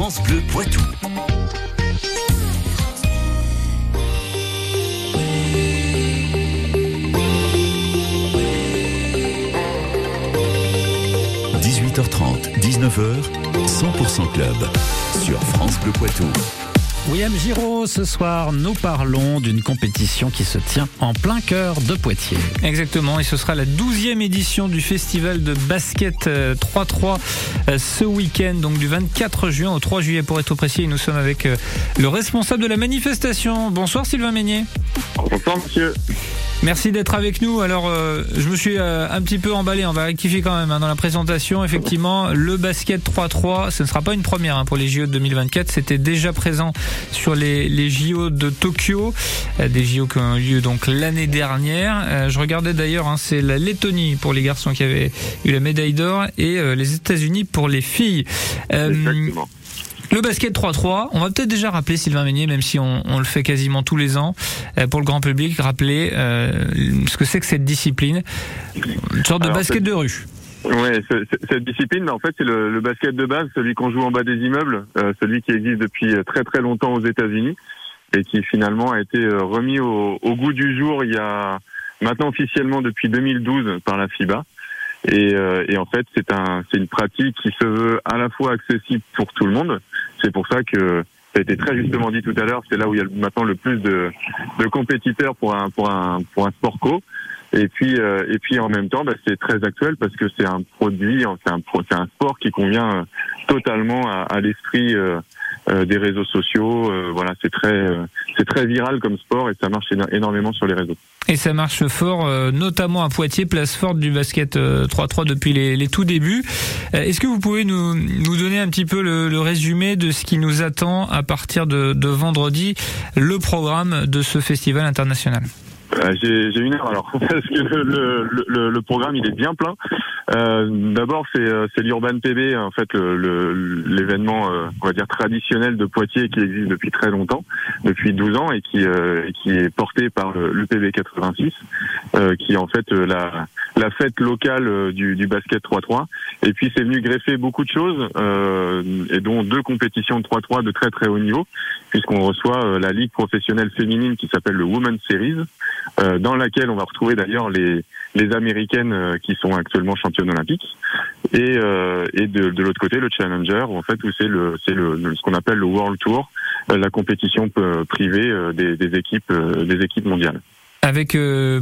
France Bleu Poitou. – 18h30, 19h, 100% Club sur France Bleu Poitou. William Giraud, ce soir, nous parlons d'une compétition qui se tient en plein cœur de Poitiers. Exactement, et ce sera la 12e édition du festival de basket 3-3 euh, euh, ce week-end, donc du 24 juin au 3 juillet pour être précis. Et nous sommes avec euh, le responsable de la manifestation. Bonsoir Sylvain Meignet. Bonsoir monsieur. Merci d'être avec nous. Alors, euh, je me suis euh, un petit peu emballé. On va rectifier quand même hein, dans la présentation. Effectivement, le basket 3-3, ce ne sera pas une première hein, pour les JO de 2024. C'était déjà présent sur les, les JO de Tokyo, euh, des JO qui ont eu lieu donc l'année dernière. je regardais d'ailleurs, hein, c'est la Lettonie pour les garçons qui avaient eu la médaille d'or et les États-Unis pour les filles. Exactement. Le basket 3-3, on va peut-être déjà rappeler Sylvain Meignet, même si on, on, le fait quasiment tous les ans, euh, pour le grand public, rappeler euh, ce que c'est que cette discipline, une sorte de basket de rue. Ouais, cette discipline, en fait, c'est le, le, basket de base, celui qu'on joue en bas des immeubles, euh, celui qui existe depuis très très longtemps aux États-Unis et qui finalement a été euh, remis au, au, goût du jour il y a maintenant officiellement depuis 2012 par la FIBA. Et, euh, et, en fait, c'est un, c'est une pratique qui se veut à la fois accessible pour tout le monde. C'est pour ça que ça a été très justement dit tout à l'heure. C'est là où il y a maintenant le plus de, de compétiteurs pour un, pour un, pour un sport co. Et puis, euh, et puis en même temps, bah, c'est très actuel parce que c'est un produit, c'est un, c'est un sport qui convient euh, totalement à, à l'esprit euh, des réseaux sociaux. Euh, voilà, c'est très, c'est très viral comme sport et ça marche énormément sur les réseaux. Et ça marche fort, notamment à Poitiers, place forte du basket 3-3 depuis les, les, tout débuts. Est-ce que vous pouvez nous, nous donner un petit peu le, le, résumé de ce qui nous attend à partir de, de vendredi, le programme de ce festival international? Euh, j'ai une heure alors parce que le, le, le, programme il est bien plein. Euh, D'abord c'est euh, l'Urban PB en fait l'événement euh, on va dire traditionnel de Poitiers qui existe depuis très longtemps, depuis 12 ans et qui qui est porté par le, PB 86, qui est en fait la la fête locale du, du basket 3-3. Et puis c'est venu greffer beaucoup de choses et dont deux compétitions de 3-3 de très très haut niveau puisqu'on reçoit la ligue professionnelle féminine qui s'appelle le Women's Series. Euh, dans laquelle on va retrouver d'ailleurs les, les Américaines euh, qui sont actuellement championnes olympiques, et, euh, et de, de l'autre côté le Challenger, en fait où c'est le, c'est le, ce qu'on appelle le World Tour, la compétition privée des, des équipes, des équipes mondiales. Avec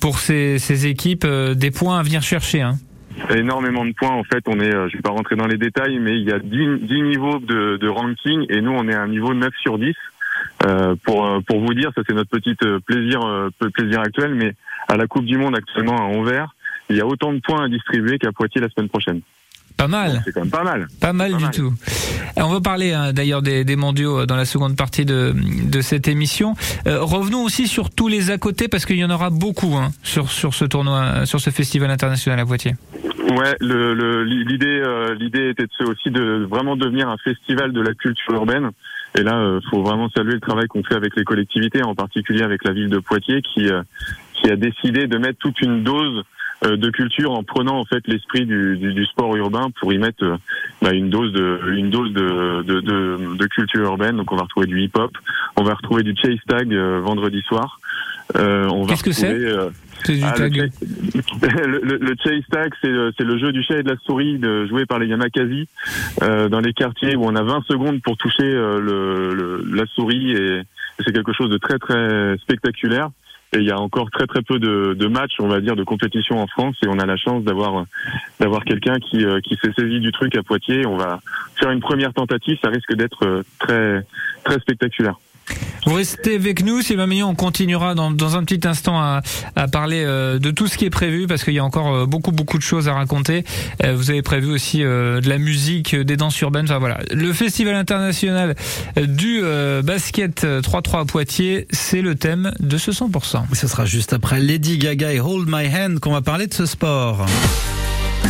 pour ces, ces équipes des points à venir chercher. Hein énormément de points. En fait, on est, je vais pas rentrer dans les détails, mais il y a 10, 10 niveaux de, de, ranking et nous, on est à un niveau 9 sur 10. Euh, pour euh, pour vous dire, ça c'est notre petit euh, plaisir plaisir actuel, mais à la Coupe du Monde actuellement à Anvers, il y a autant de points à distribuer qu'à Poitiers la semaine prochaine. Pas mal. C'est quand même pas mal. Pas mal du tout. on va parler hein, d'ailleurs des, des, mondiaux dans la seconde partie de, de cette émission. revenons aussi sur tous les à côté parce qu'il y en aura beaucoup hein, sur sur ce tournoi, sur ce festival international à Poitiers. Ouais, l'idée le, l'idée était de, aussi de vraiment devenir un festival de la culture urbaine. Et là, il euh, faut vraiment saluer le travail qu'on fait avec les collectivités, en particulier avec la ville de Poitiers, qui euh, qui a décidé de mettre toute une dose euh, de culture en prenant en fait l'esprit du, du, sport urbain pour y mettre bah, une dose de une dose de, de, de, de, culture urbaine. Donc on va retrouver du hip hop, on va retrouver du chase tag vendredi soir. Qu'est-ce que c'est ah, le, le, chase tag, c'est le jeu du chat et de la souris de, joué par les Yamakasi euh, dans les quartiers où on a 20 secondes pour toucher euh, le, la souris et, c'est quelque chose de très très spectaculaire. Et il y a encore très très peu de, de, matchs, on va dire, de compétition en France, et on a la chance d'avoir d'avoir quelqu'un qui euh, qui s'est saisi du truc à Poitiers. On va faire une première tentative, ça risque d'être euh, très très spectaculaire. Vous restez avec nous, Sylvain Mignon. On continuera dans, dans, un petit instant à, à parler euh, de tout ce qui est prévu parce qu'il y a encore euh, beaucoup beaucoup de choses à raconter. Euh, vous avez prévu aussi de la musique, des danses urbaines. Enfin voilà, le festival international du basket 3-3 à Poitiers, c'est le thème de ce 100%. Ce sera juste après Lady Gaga et Hold My Hand qu'on va parler de ce sport.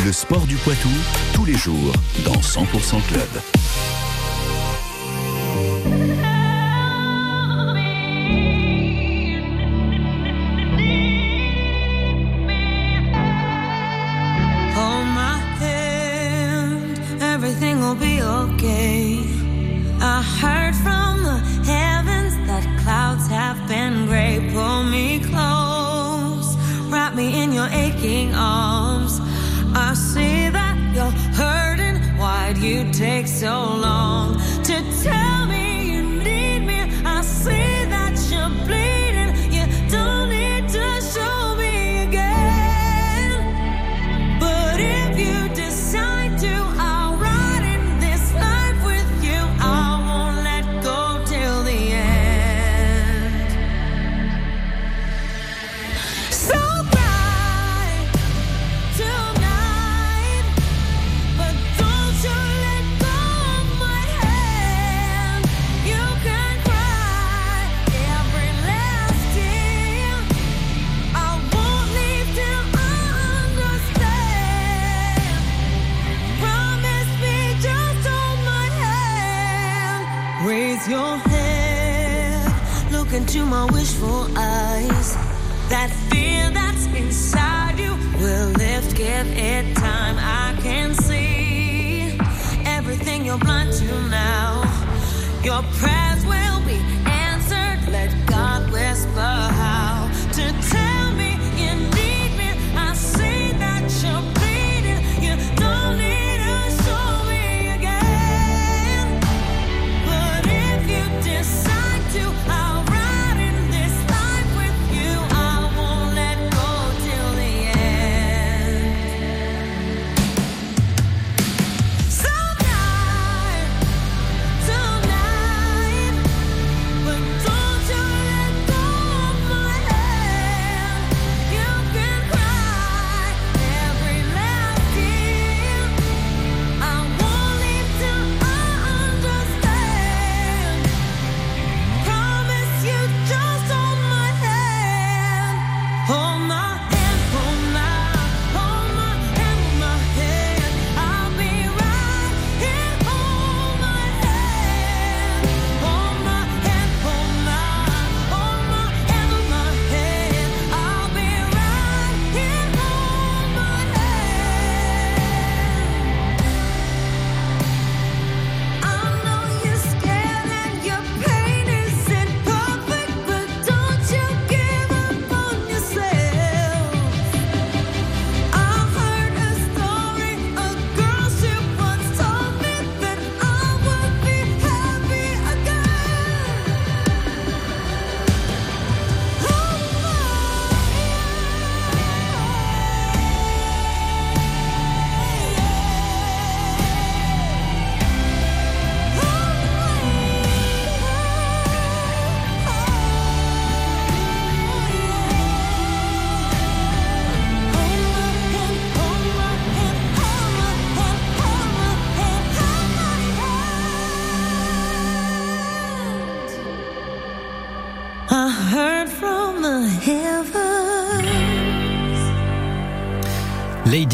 Le sport du Poitou, tous les jours, dans 100% Club. Aching arms. I see that you're hurting. Why'd you take so long Raise your head, look into my wishful eyes. That fear that's inside you will lift, give it time. I can see everything you're blind to now. Your prayers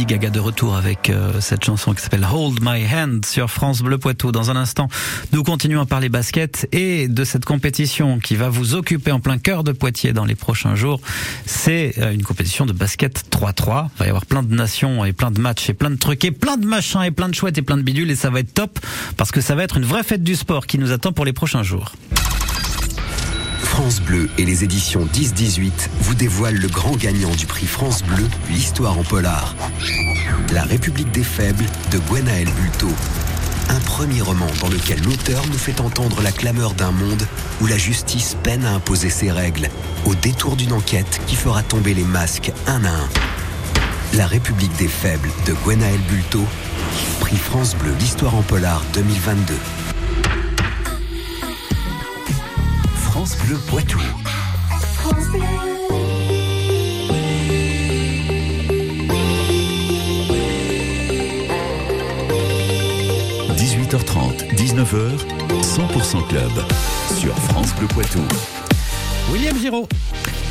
Gaga de retour avec euh, cette chanson qui s'appelle Hold My Hand sur France Bleu Poitou. Dans un instant, nous continuons à parler basket et de cette compétition qui va vous occuper en plein cœur de Poitiers dans les prochains jours. C'est euh, une compétition de basket 3-3. Il va y avoir plein de nations et plein de matchs et plein de trucs et plein de machins et plein de chouettes et plein de bidules et ça va être top parce que ça va être une vraie fête du sport qui nous attend pour les prochains jours. France Bleu et les éditions 10-18 vous dévoilent le grand gagnant du prix France Bleu, l'histoire en polar. La République des Faibles de Gwenaël Bulto. Un premier roman dans lequel l'auteur nous fait entendre la clameur d'un monde où la justice peine à imposer ses règles, au détour d'une enquête qui fera tomber les masques un à un. La République des Faibles de Gwenaël Bulto, prix France Bleu, l'histoire en polar 2022. France Bleu Poitou. 18h30, 19h, 100% Club sur France Bleu Poitou. William Giraud.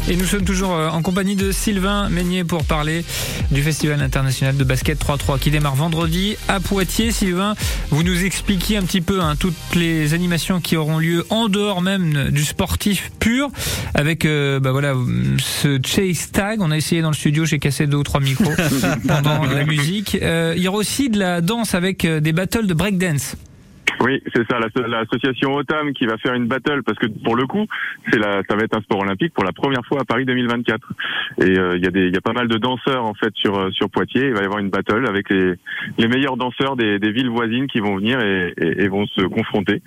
Et nous sommes toujours euh, en compagnie de Sylvain Meignier pour parler du Festival international de basket 3-3 qui démarre vendredi à Poitiers. Sylvain, vous nous expliquiez un petit peu hein, toutes les animations qui auront lieu en dehors même du sportif pur avec euh, bah voilà ce chase tag. On a essayé dans le studio, j'ai cassé deux ou trois micros pendant la musique. Euh, il y aura aussi de la danse avec euh, des battles de breakdance. Oui, c'est ça, l'asso- l'association OTAM qui va faire une battle parce que pour le coup, c'est la, ça va être un sport olympique pour la première fois à Paris 2024. Et euh, il y a des, y a pas mal de danseurs en fait sur euh, sur Poitiers. Il va y avoir une battle avec les les meilleurs danseurs des, des villes voisines qui vont venir et- et vont se confronter.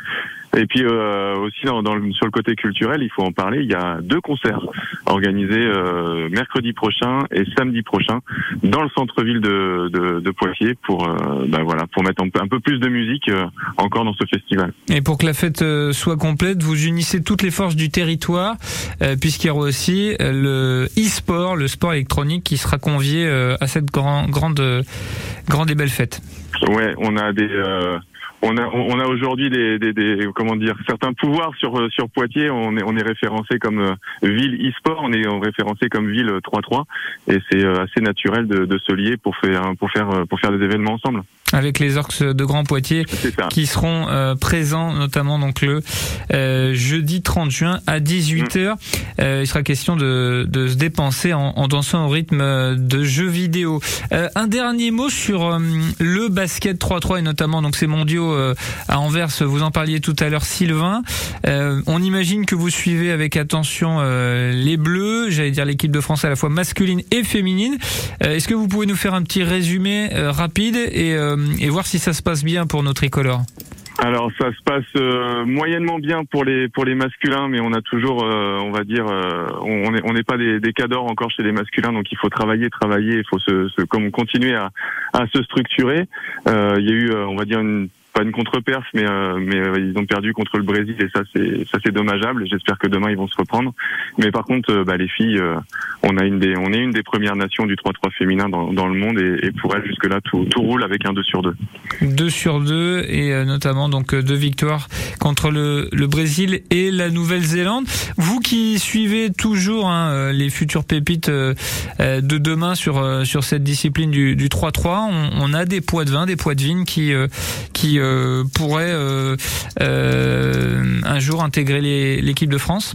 Et puis euh, aussi dans, sur le côté culturel, il faut en parler. Il y a deux concerts organisés euh, mercredi prochain et samedi prochain dans le centre-ville de, de, de Poitiers pour euh, ben voilà pour mettre un peu, un peu plus de musique euh, encore dans ce festival. Et pour que la fête euh, soit complète, vous unissez toutes les forces du territoire, euh, puisqu'il y aura aussi le e-sport, le sport électronique, qui sera convié euh, à cette grand- grande, grande et belle fête. Ouais, on a des euh, on a on a aujourd'hui des, des, des comment dire certains pouvoirs sur euh, sur Poitiers. On est on est référencé comme euh, ville e-sport, on est référencé comme ville 3-3 et c'est euh, assez naturel de, de se lier pour faire pour faire euh, pour faire des événements ensemble. Avec les orques de Grand Poitiers qui seront euh, présents notamment donc le euh, jeudi 30 juin à 18h. Euh, il sera question de, de se dépenser en, en dansant au rythme de jeux vidéo. Euh, un dernier mot sur euh, le basket 3-3 et notamment donc ces mondiaux euh, à Anvers. Vous en parliez tout à l'heure, Sylvain. Euh, on imagine que vous suivez avec attention euh, les Bleus, j'allais dire l'équipe de France à la fois masculine et féminine. Euh, Est-ce que vous pouvez nous faire un petit résumé euh, rapide et, euh, et voir si ça se passe bien pour nos tricolores Alors ça se passe euh, moyennement bien pour les pour les masculins, mais on a toujours, euh, on va dire, euh, on on est on n'est pas des, des cadors encore chez les masculins, donc il faut travailler, travailler, il faut se, se comme continuer à, à se structurer. Euh, il y a eu, euh, on va dire une pas une contre-perf, mais euh, euh, ils ont perdu contre le Brésil et ça c'est dommageable. J'espère que demain ils vont se reprendre. Mais par contre, euh, bah, les filles, on est une des premières nations du 3-3 féminin dans, le monde et, pour elles jusque là tout roule avec un 2 sur 2 2 sur 2 et notamment donc deux victoires contre le, Brésil et la Nouvelle-Zélande. Vous qui suivez toujours hein, les futures pépites de demain sur cette discipline du, du 3-3, on, a des poids de vin, des poids de vigne qui qui euh, pourraient euh, euh, un jour intégrer l'équipe de France?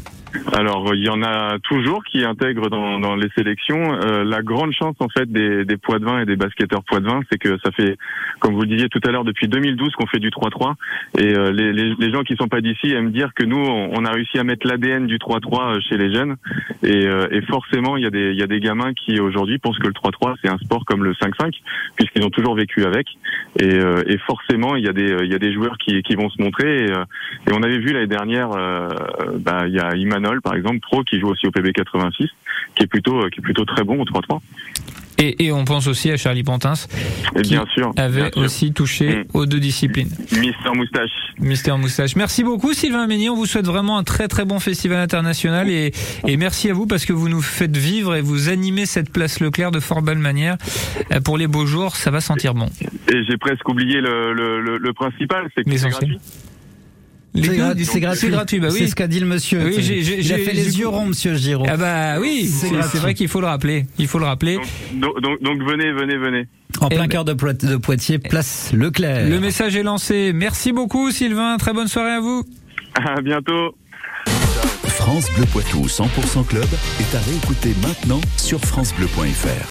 Alors, il y en a toujours qui intègrent dans, dans les sélections. Euh, la grande chance, en fait, des, des poids de vin et des basketteurs poids de vin, c'est que ça fait, comme vous le disiez tout à l'heure, depuis 2012 qu'on fait du 3-3. Et euh, les, les, gens qui sont pas d'ici aiment dire que nous, on, on a réussi à mettre l'ADN du 3-3 chez les jeunes. Et, euh, et forcément, il y, a des, y a des gamins qui, aujourd'hui, pensent que le 3-3, c'est un sport comme le 5-5, puisqu'ils ont toujours vécu avec. Et, euh, et forcément, il y, a des, y a des joueurs qui, qui vont se montrer. Et, euh, et on avait vu l'année dernière, euh, bah, il y a Par exemple, pro, qui joue aussi au PB 86, qui est plutôt, qui est plutôt très bon au 3-3. Et, et on pense aussi à Charlie Pantins, Et qui bien sûr, avait bien sûr. aussi touché Mm. aux deux disciplines. Mister Moustache. Mister Moustache. Merci beaucoup Sylvain Ménier. On vous souhaite vraiment un très très bon festival international et, et merci à vous parce que vous nous faites vivre et vous animez cette place Leclerc de fort belle manière. Euh, Pour les beaux jours, ça va sentir bon. Et j'ai presque oublié le, le, le, le principal, c'est que c'est gratuit. C'est gratuit, c'est gratuit. C'est gratuit, bah C'est oui. ce qu'a dit le monsieur. Oui, j'ai- fait les yeux ronds, monsieur Giraud. Ah bah oui, C'est c'est c'est vrai qu'il faut le rappeler. Il faut le rappeler. Donc, donc, donc, donc venez, venez, venez. En Eh plein ben- cœur de, Poit- de Poitiers, place Leclerc. Le message est lancé. Merci beaucoup Sylvain. Très bonne soirée à vous. À bientôt. France Bleu Poitou 100% Club est à réécouter maintenant sur FranceBleu.fr.